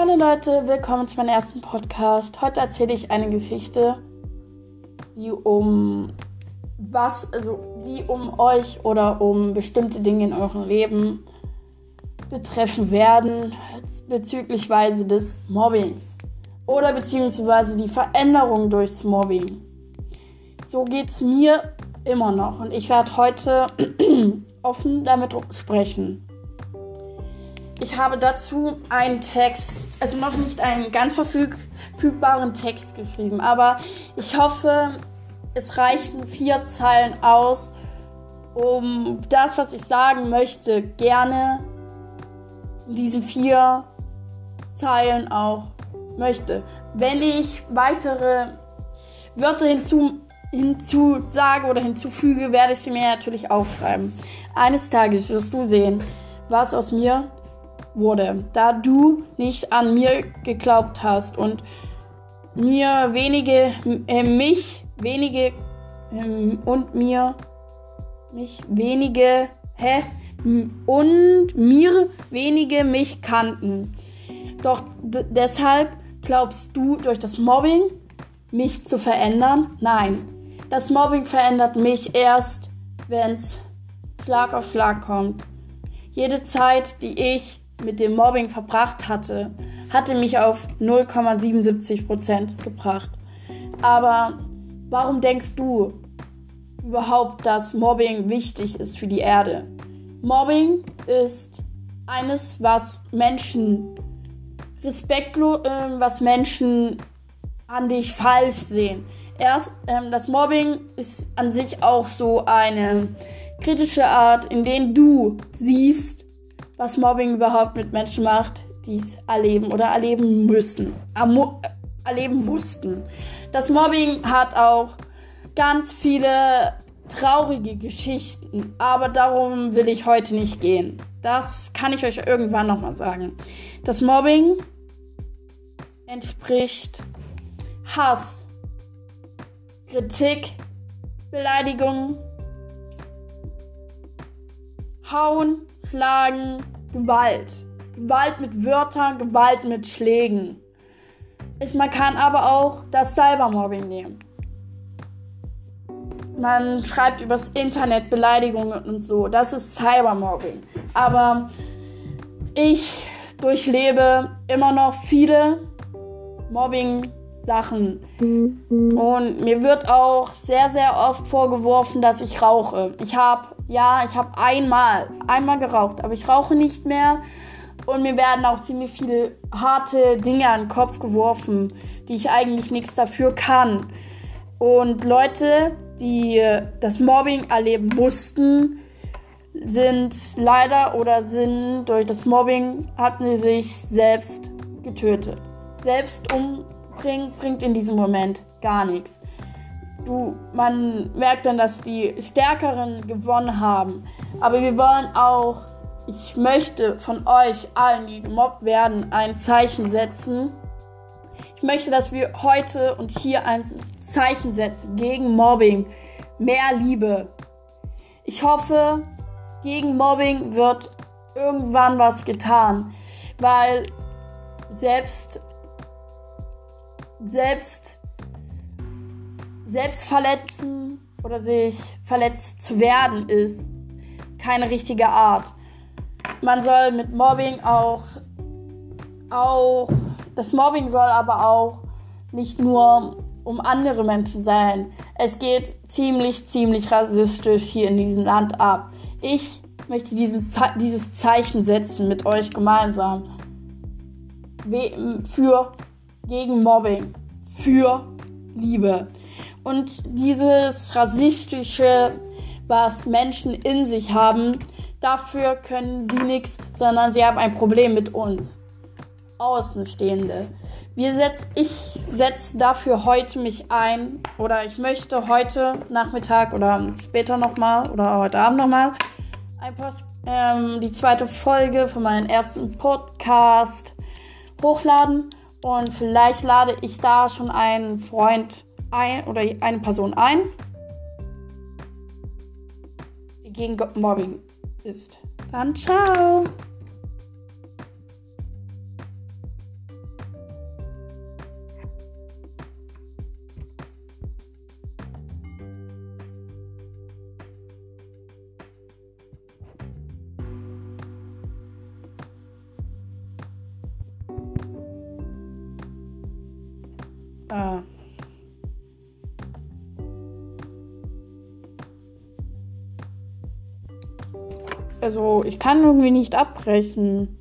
Hallo Leute, willkommen zu meinem ersten Podcast. Heute erzähle ich eine Geschichte, die um was, also die um euch oder um bestimmte Dinge in eurem Leben betreffen werden, bezüglich des Mobbings oder beziehungsweise die Veränderung durchs Mobbing. So geht es mir immer noch und ich werde heute offen damit sprechen. Ich habe dazu einen Text, also noch nicht einen ganz verfügbaren Text geschrieben, aber ich hoffe, es reichen vier Zeilen aus, um das, was ich sagen möchte, gerne in diesen vier Zeilen auch möchte. Wenn ich weitere Wörter hinzu, hinzusage oder hinzufüge, werde ich sie mir natürlich aufschreiben. Eines Tages wirst du sehen, was aus mir wurde, da du nicht an mir geglaubt hast und mir wenige, äh, mich wenige äh, und mir mich wenige, hä? Und mir wenige mich kannten. Doch deshalb glaubst du durch das Mobbing mich zu verändern? Nein. Das Mobbing verändert mich erst, wenn es Schlag auf Schlag kommt. Jede Zeit, die ich mit dem Mobbing verbracht hatte, hatte mich auf 0,77% gebracht. Aber warum denkst du überhaupt, dass Mobbing wichtig ist für die Erde? Mobbing ist eines, was Menschen respektlos, äh, was Menschen an dich falsch sehen. Erst, ähm, das Mobbing ist an sich auch so eine kritische Art, in der du siehst, was Mobbing überhaupt mit Menschen macht, die es erleben oder erleben müssen. Ermu erleben mussten. Das Mobbing hat auch ganz viele traurige Geschichten, aber darum will ich heute nicht gehen. Das kann ich euch irgendwann nochmal sagen. Das Mobbing entspricht Hass, Kritik, Beleidigung, Hauen, Schlagen, Gewalt. Gewalt mit Wörtern, Gewalt mit Schlägen. Ist, man kann aber auch das Cybermobbing nehmen. Man schreibt übers Internet Beleidigungen und so. Das ist Cybermobbing. Aber ich durchlebe immer noch viele Mobbing-Sachen. Und mir wird auch sehr, sehr oft vorgeworfen, dass ich rauche. Ich habe ja, ich habe einmal, einmal geraucht, aber ich rauche nicht mehr. Und mir werden auch ziemlich viele harte Dinge an den Kopf geworfen, die ich eigentlich nichts dafür kann. Und Leute, die das Mobbing erleben mussten, sind leider oder sind durch das Mobbing, hatten sie sich selbst getötet. Selbst umbringen bringt in diesem Moment gar nichts du, man merkt dann, dass die Stärkeren gewonnen haben. Aber wir wollen auch, ich möchte von euch allen, die gemobbt werden, ein Zeichen setzen. Ich möchte, dass wir heute und hier ein Zeichen setzen gegen Mobbing. Mehr Liebe. Ich hoffe, gegen Mobbing wird irgendwann was getan. Weil selbst, selbst selbst verletzen oder sich verletzt zu werden ist keine richtige Art. Man soll mit Mobbing auch auch das Mobbing soll aber auch nicht nur um andere Menschen sein. Es geht ziemlich ziemlich rassistisch hier in diesem Land ab. Ich möchte diesen, dieses Zeichen setzen mit euch gemeinsam. Für gegen Mobbing, für Liebe. Und dieses rassistische, was Menschen in sich haben, dafür können sie nichts, sondern sie haben ein Problem mit uns. Außenstehende. Wir setz, ich setze dafür heute mich ein oder ich möchte heute Nachmittag oder später nochmal oder heute Abend nochmal ähm, die zweite Folge von meinem ersten Podcast hochladen und vielleicht lade ich da schon einen Freund ein oder eine Person ein, die gegen Mobbing ist. Dann ciao! Äh, also ich kann irgendwie nicht abbrechen.